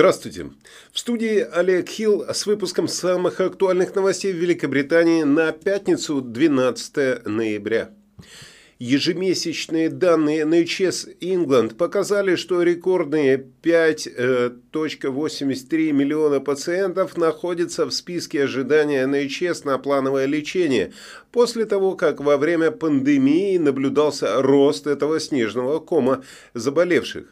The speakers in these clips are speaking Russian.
Здравствуйте. В студии Олег Хилл с выпуском самых актуальных новостей в Великобритании на пятницу 12 ноября. Ежемесячные данные NHS England показали, что рекордные 5.83 миллиона пациентов находятся в списке ожидания NHS на плановое лечение, после того, как во время пандемии наблюдался рост этого снежного кома заболевших.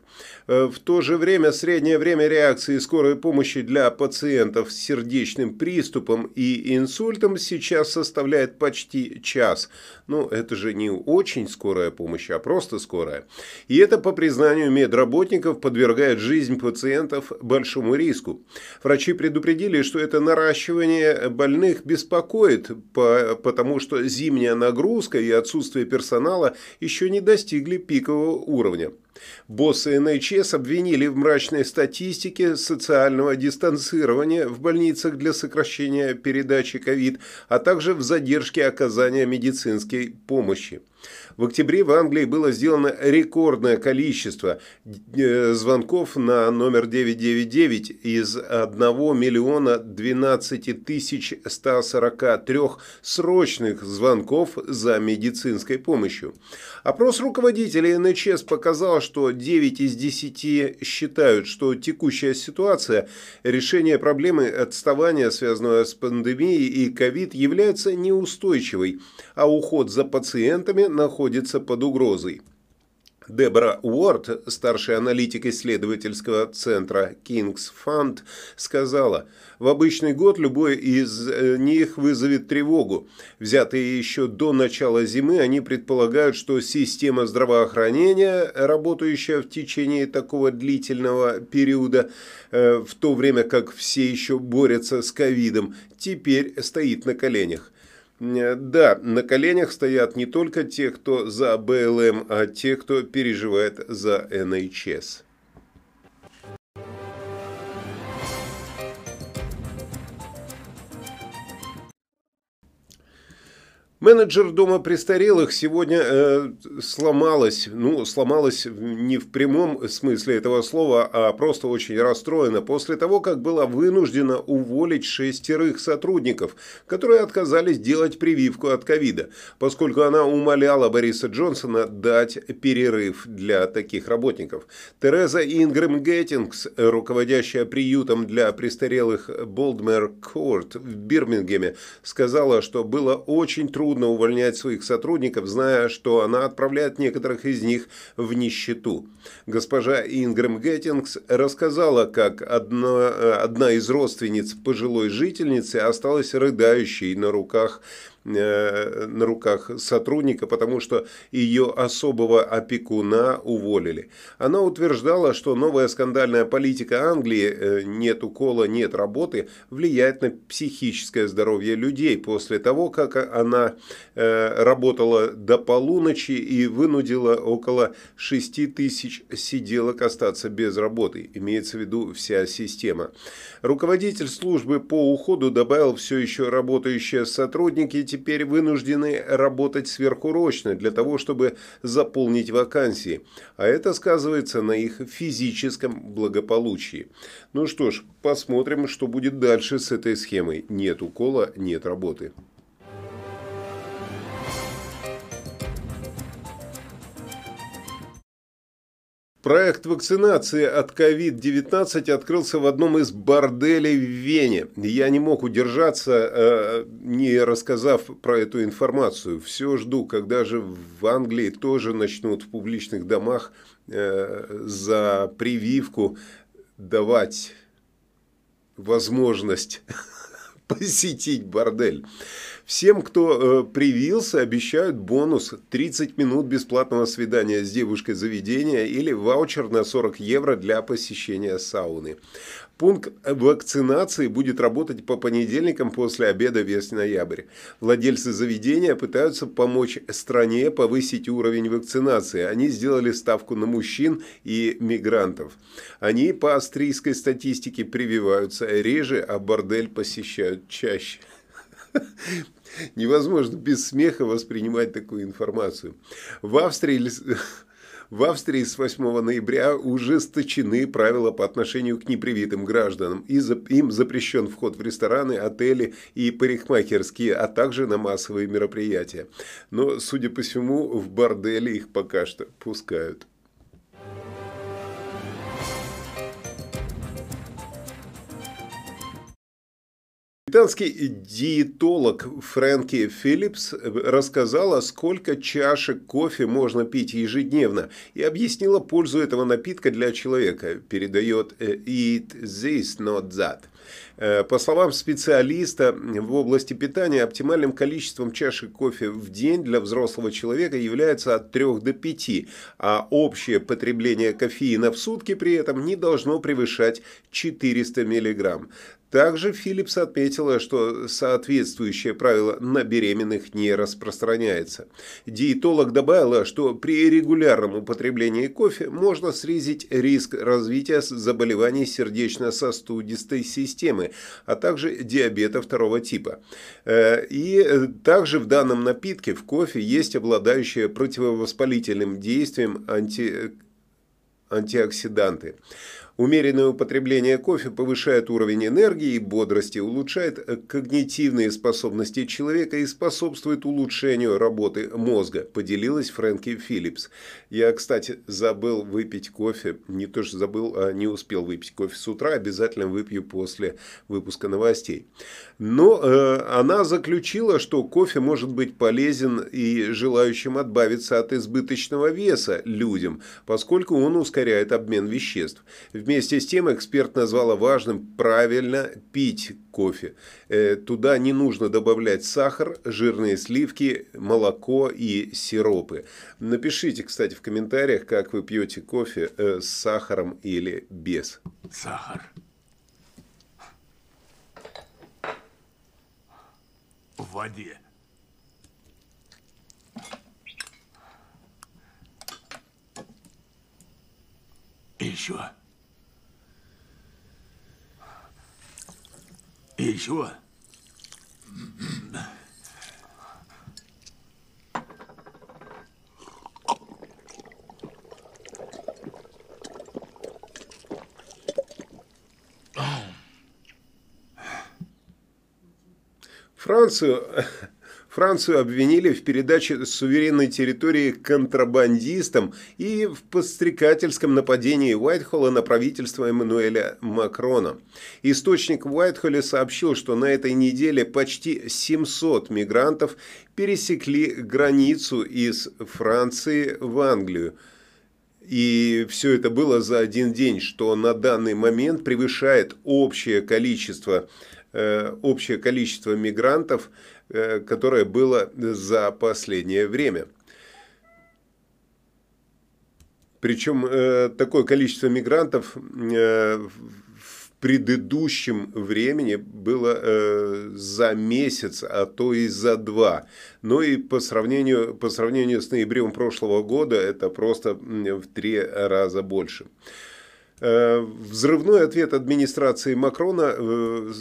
Э, в то же время среднее время реакции скорой помощи для пациентов с сердечным приступом и инсультом сейчас составляет почти час. Ну, это же не очень скорая помощь, а просто скорая. И это, по признанию медработников, подвергает жизнь пациентов большому риску. Врачи предупредили, что это наращивание больных беспокоит, потому что зимняя нагрузка и отсутствие персонала еще не достигли пикового уровня. Боссы НХС обвинили в мрачной статистике социального дистанцирования в больницах для сокращения передачи ковид, а также в задержке оказания медицинской помощи. В октябре в Англии было сделано рекордное количество э, звонков на номер 999 из 1 миллиона 12 тысяч 143 срочных звонков за медицинской помощью. Опрос руководителей НХС показал, что 9 из 10 считают, что текущая ситуация, решение проблемы отставания, связанного с пандемией и ковид, является неустойчивой, а уход за пациентами находится под угрозой. Дебора Уорд, старший аналитик исследовательского центра King's Fund, сказала, в обычный год любой из э, них вызовет тревогу. Взятые еще до начала зимы, они предполагают, что система здравоохранения, работающая в течение такого длительного периода, э, в то время как все еще борются с ковидом, теперь стоит на коленях. Э, да, на коленях стоят не только те, кто за БЛМ, а те, кто переживает за НХС. Менеджер дома престарелых сегодня э, сломалась, ну, сломалась не в прямом смысле этого слова, а просто очень расстроена после того, как была вынуждена уволить шестерых сотрудников, которые отказались делать прививку от ковида, поскольку она умоляла Бориса Джонсона дать перерыв для таких работников. Тереза Ингрэм Геттингс, руководящая приютом для престарелых Болдмер Корт в Бирмингеме, сказала, что было очень трудно трудно увольнять своих сотрудников, зная, что она отправляет некоторых из них в нищету. Госпожа Ингрэм Геттингс рассказала, как одна, одна из родственниц пожилой жительницы осталась рыдающей на руках Э, на руках сотрудника, потому что ее особого опекуна уволили. Она утверждала, что новая скандальная политика Англии э, «нет укола, нет работы» влияет на психическое здоровье людей после того, как она э, работала до полуночи и вынудила около 6 тысяч сиделок остаться без работы, имеется в виду вся система. Руководитель службы по уходу добавил все еще работающие сотрудники теперь вынуждены работать сверхурочно для того, чтобы заполнить вакансии, а это сказывается на их физическом благополучии. Ну что ж, посмотрим, что будет дальше с этой схемой. Нет укола, нет работы. Проект вакцинации от COVID-19 открылся в одном из борделей в Вене. Я не мог удержаться, э, не рассказав про эту информацию. Все жду, когда же в Англии тоже начнут в публичных домах э, за прививку давать возможность посетить бордель. Всем, кто э, привился, обещают бонус 30 минут бесплатного свидания с девушкой заведения или ваучер на 40 евро для посещения сауны. Пункт вакцинации будет работать по понедельникам после обеда весь ноябрь. Владельцы заведения пытаются помочь стране повысить уровень вакцинации. Они сделали ставку на мужчин и мигрантов. Они по австрийской статистике прививаются реже, а бордель посещают чаще. Невозможно без смеха воспринимать такую информацию. В Австрии В Австрии с 8 ноября ужесточены правила по отношению к непривитым гражданам. Им запрещен вход в рестораны, отели и парикмахерские, а также на массовые мероприятия. Но, судя по всему, в борделе их пока что пускают. Британский диетолог Фрэнки Филлипс рассказала, сколько чашек кофе можно пить ежедневно и объяснила пользу этого напитка для человека, передает э, Eat This, Not That. Э, по словам специалиста в области питания, оптимальным количеством чашек кофе в день для взрослого человека является от 3 до 5, а общее потребление кофеина в сутки при этом не должно превышать 400 мг. Также Филлипс отметила, что соответствующее правило на беременных не распространяется. Диетолог добавила, что при регулярном употреблении кофе можно снизить риск развития заболеваний сердечно-сосудистой системы, а также диабета второго типа. Э, и также в данном напитке в кофе есть обладающие противовоспалительным действием анти... антиоксиданты. Умеренное употребление кофе повышает уровень энергии и бодрости, улучшает когнитивные способности человека и способствует улучшению работы мозга, поделилась Фрэнки Филлипс. Я, кстати, забыл выпить кофе, не то что забыл, а не успел выпить кофе с утра, обязательно выпью после выпуска новостей. Но э, она заключила, что кофе может быть полезен и желающим отбавиться от избыточного веса людям, поскольку он ускоряет обмен веществ. Вместе с тем эксперт назвала важным правильно пить кофе. Э, туда не нужно добавлять сахар, жирные сливки, молоко и сиропы. Напишите, кстати, в комментариях, как вы пьете кофе э, с сахаром или без. Сахар. В воде. Еще. Еще. Францию Францию обвинили в передаче суверенной территории контрабандистам и в подстрекательском нападении Уайтхолла на правительство Эммануэля Макрона. Источник в Уайтхолле сообщил, что на этой неделе почти 700 мигрантов пересекли границу из Франции в Англию. И все это было за один день, что на данный момент превышает общее количество, э, общее количество мигрантов, которое было за последнее время. Причем э, такое количество мигрантов э, в предыдущем времени было за месяц, а то и за два. Но и по сравнению, по сравнению с ноябрем прошлого года это просто в три раза больше. Э, взрывной ответ администрации Макрона э,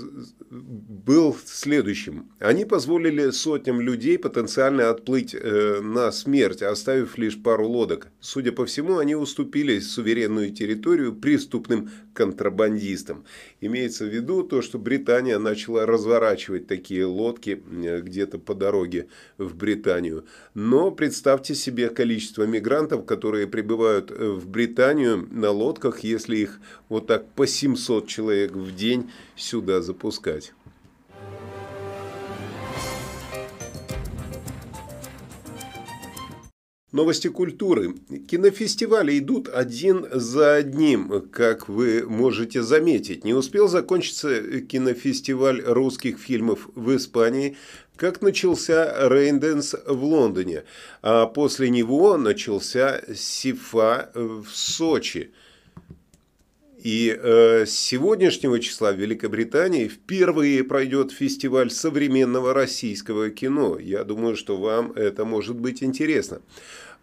был следующим. Они позволили сотням людей потенциально отплыть э, на смерть, оставив лишь пару лодок. Судя по всему, они уступили суверенную территорию преступным контрабандистам. Имеется в виду то, что Британия начала разворачивать такие лодки где-то по дороге в Британию. Но представьте себе количество мигрантов, которые прибывают в Британию на лодках, если если их вот так по 700 человек в день сюда запускать. Новости культуры. Кинофестивали идут один за одним, как вы можете заметить. Не успел закончиться кинофестиваль русских фильмов в Испании, как начался Рейнденс в Лондоне, а после него начался Сифа в Сочи – и э, с сегодняшнего числа в Великобритании впервые пройдет фестиваль современного российского кино. Я думаю, что вам это может быть интересно.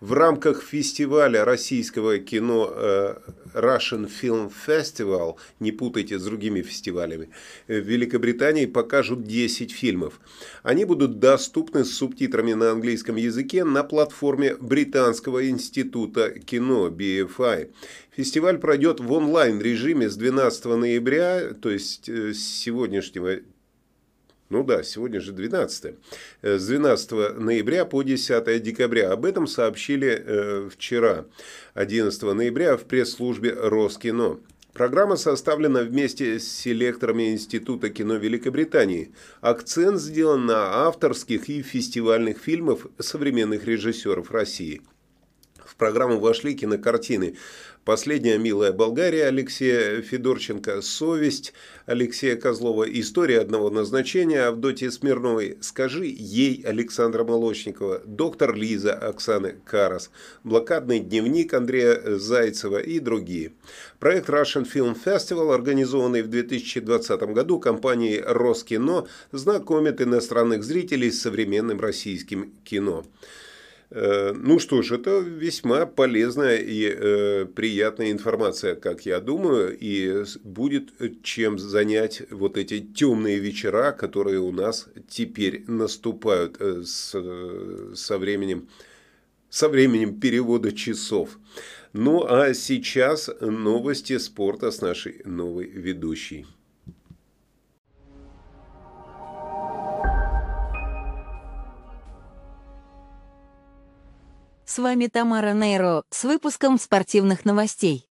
В рамках фестиваля российского кино э, Russian Film Festival, не путайте с другими фестивалями, в Великобритании покажут 10 фильмов. Они будут доступны с субтитрами на английском языке на платформе Британского института кино BFI. Фестиваль пройдет в онлайн-режиме с 12 ноября, то есть э, с сегодняшнего ну да, сегодня же 12. Э, с 12 ноября по 10 декабря. Об этом сообщили э, вчера, 11 ноября, в пресс-службе Роскино. Программа составлена вместе с селекторами Института кино Великобритании. Акцент сделан на авторских и фестивальных фильмах современных режиссеров России. В программу вошли кинокартины Последняя милая Болгария Алексея Федорченко, Совесть Алексея Козлова, История одного назначения Авдотьи Смирновой, Скажи ей Александра Молочникова, Доктор Лиза Оксаны Карас, Блокадный дневник Андрея Зайцева и другие. Проект Russian Film Festival, организованный в 2020 году компанией Роскино, знакомит иностранных зрителей с современным российским кино. Э, ну что ж, это весьма полезная и э, приятная информация, как я думаю, и будет чем занять вот эти темные вечера, которые у нас теперь наступают э, с, со, временем, со временем перевода часов. Ну а сейчас новости спорта с нашей новой ведущей. С вами Тамара Нейро с выпуском спортивных новостей.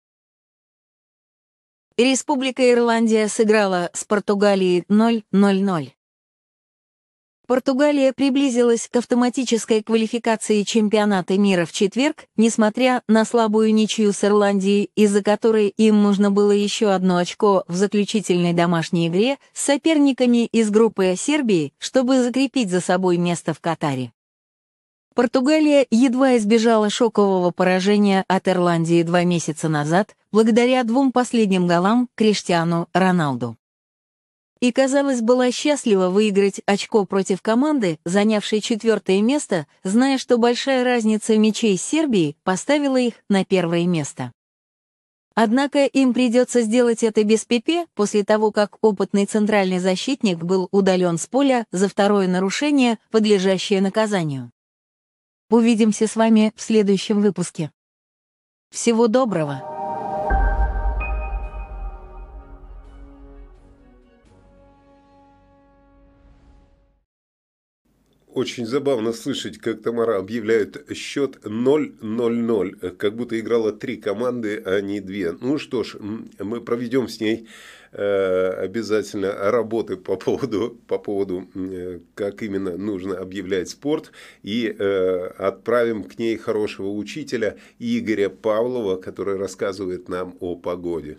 Республика Ирландия сыграла с Португалией 0-0-0. Португалия приблизилась к автоматической квалификации чемпионата мира в четверг, несмотря на слабую ничью с Ирландией, из-за которой им нужно было еще одно очко в заключительной домашней игре с соперниками из группы Сербии, чтобы закрепить за собой место в Катаре. Португалия едва избежала шокового поражения от Ирландии два месяца назад благодаря двум последним голам Криштиану Роналду. И, казалось, была счастлива выиграть очко против команды, занявшей четвертое место, зная, что большая разница мячей Сербии поставила их на первое место. Однако им придется сделать это без ПП после того, как опытный центральный защитник был удален с поля за второе нарушение, подлежащее наказанию. Увидимся с вами в следующем выпуске. Всего доброго! Очень забавно слышать, как Тамара объявляет счет 0-0-0, как будто играла три команды, а не две. Ну что ж, мы проведем с ней Э, обязательно работы по поводу, по поводу, э, как именно нужно объявлять спорт. И э, отправим к ней хорошего учителя Игоря Павлова, который рассказывает нам о погоде.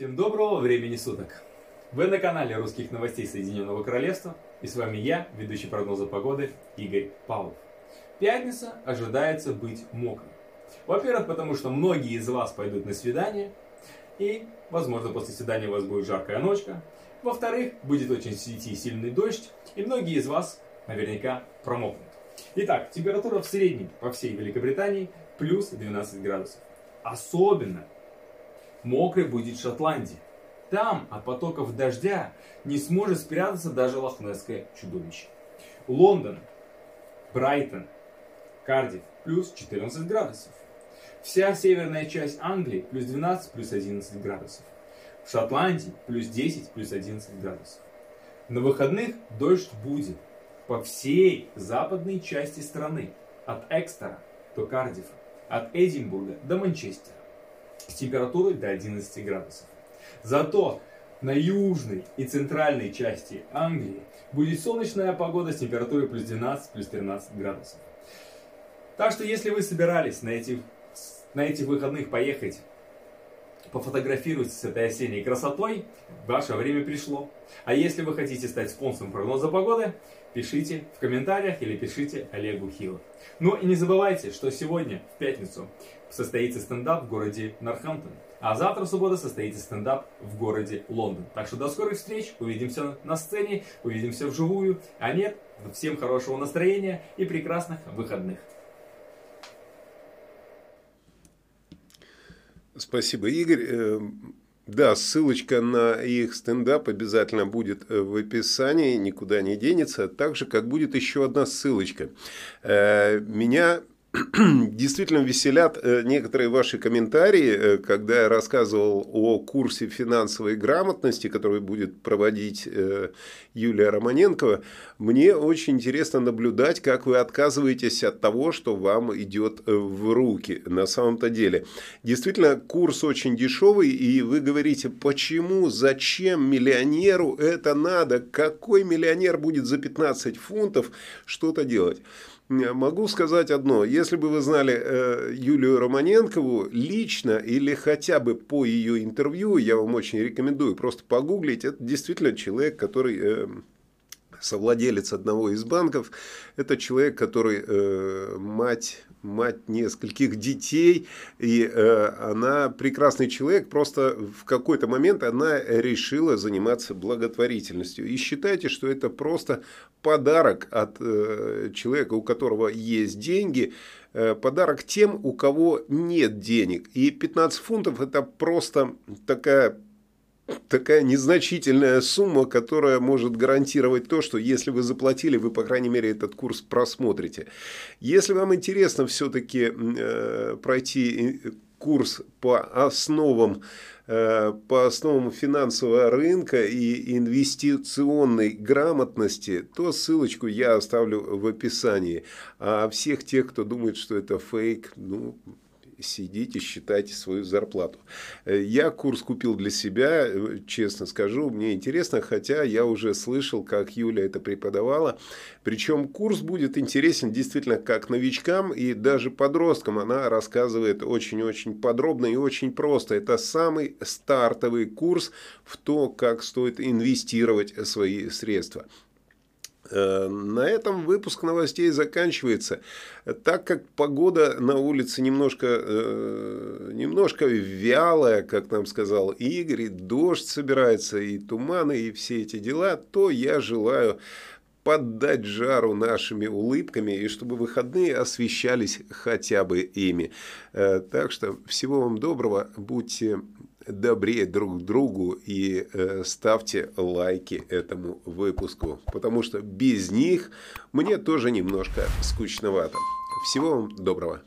Всем доброго времени суток! Вы на канале русских новостей Соединенного Королевства, и с вами я, ведущий прогноза погоды Игорь Павлов. Пятница ожидается быть мокрой. Во-первых, потому что многие из вас пойдут на свидание, и, возможно, после свидания у вас будет жаркая ночка. Во-вторых, будет очень сильный дождь, и многие из вас наверняка промокнут. Итак, температура в среднем по всей Великобритании плюс 12 градусов. Особенно мокрой будет Шотландия. Там от потоков дождя не сможет спрятаться даже лохнесское чудовище. Лондон, Брайтон, Кардив плюс 14 градусов. Вся северная часть Англии плюс 12 плюс 11 градусов. В Шотландии плюс 10 плюс 11 градусов. На выходных дождь будет по всей западной части страны. От Экстера до Кардифа, от Эдинбурга до Манчестера. С температурой до 11 градусов. Зато на южной и центральной части Англии будет солнечная погода с температурой плюс 12, плюс 13 градусов. Так что если вы собирались на этих, на этих выходных поехать пофотографировать с этой осенней красотой, ваше время пришло. А если вы хотите стать спонсором прогноза погоды, пишите в комментариях или пишите Олегу Хилу. Ну и не забывайте, что сегодня, в пятницу, состоится стендап в городе Норхамптон. А завтра, в субботу, состоится стендап в городе Лондон. Так что до скорых встреч, увидимся на сцене, увидимся вживую. А нет, всем хорошего настроения и прекрасных выходных. Спасибо, Игорь. Э, да, ссылочка на их стендап обязательно будет э, в описании, никуда не денется, так же, как будет еще одна ссылочка. Э, меня действительно веселят э, некоторые ваши комментарии, э, когда я рассказывал о курсе финансовой грамотности, который будет проводить э, Юлия Романенкова. Мне очень интересно наблюдать, как вы отказываетесь от того, что вам идет в руки на самом-то деле. Действительно, курс очень дешевый, и вы говорите, почему, зачем миллионеру это надо, какой миллионер будет за 15 фунтов что-то делать. Могу сказать одно. Если бы вы знали э, Юлию Романенкову лично или хотя бы по ее интервью, я вам очень рекомендую просто погуглить. Это действительно человек, который э, совладелец одного из банков. Это человек, который э, мать мать нескольких детей, и э, она прекрасный человек, просто в какой-то момент она решила заниматься благотворительностью. И считайте, что это просто подарок от э, человека, у которого есть деньги, э, подарок тем, у кого нет денег. И 15 фунтов это просто такая такая незначительная сумма, которая может гарантировать то, что если вы заплатили, вы, по крайней мере, этот курс просмотрите. Если вам интересно все-таки э, пройти э, курс по основам э, по основам финансового рынка и инвестиционной грамотности, то ссылочку я оставлю в описании. А всех тех, кто думает, что это фейк, ну, сидите, считайте свою зарплату. Э, я курс купил для себя, э, честно скажу, мне интересно, хотя я уже слышал, как Юля это преподавала. Причем курс будет интересен действительно как новичкам и даже подросткам. Она рассказывает очень-очень подробно и очень просто. Это самый стартовый курс в то, как стоит инвестировать свои средства. Э, на этом выпуск новостей заканчивается. Так как погода на улице немножко, э, немножко вялая, как нам сказал Игорь, и дождь собирается, и туманы, и все эти дела, то я желаю поддать жару нашими улыбками и чтобы выходные освещались хотя бы ими. Э, так что всего вам доброго, будьте добрее друг другу и э, ставьте лайки этому выпуску, потому что без них мне тоже немножко скучновато. Всего вам доброго.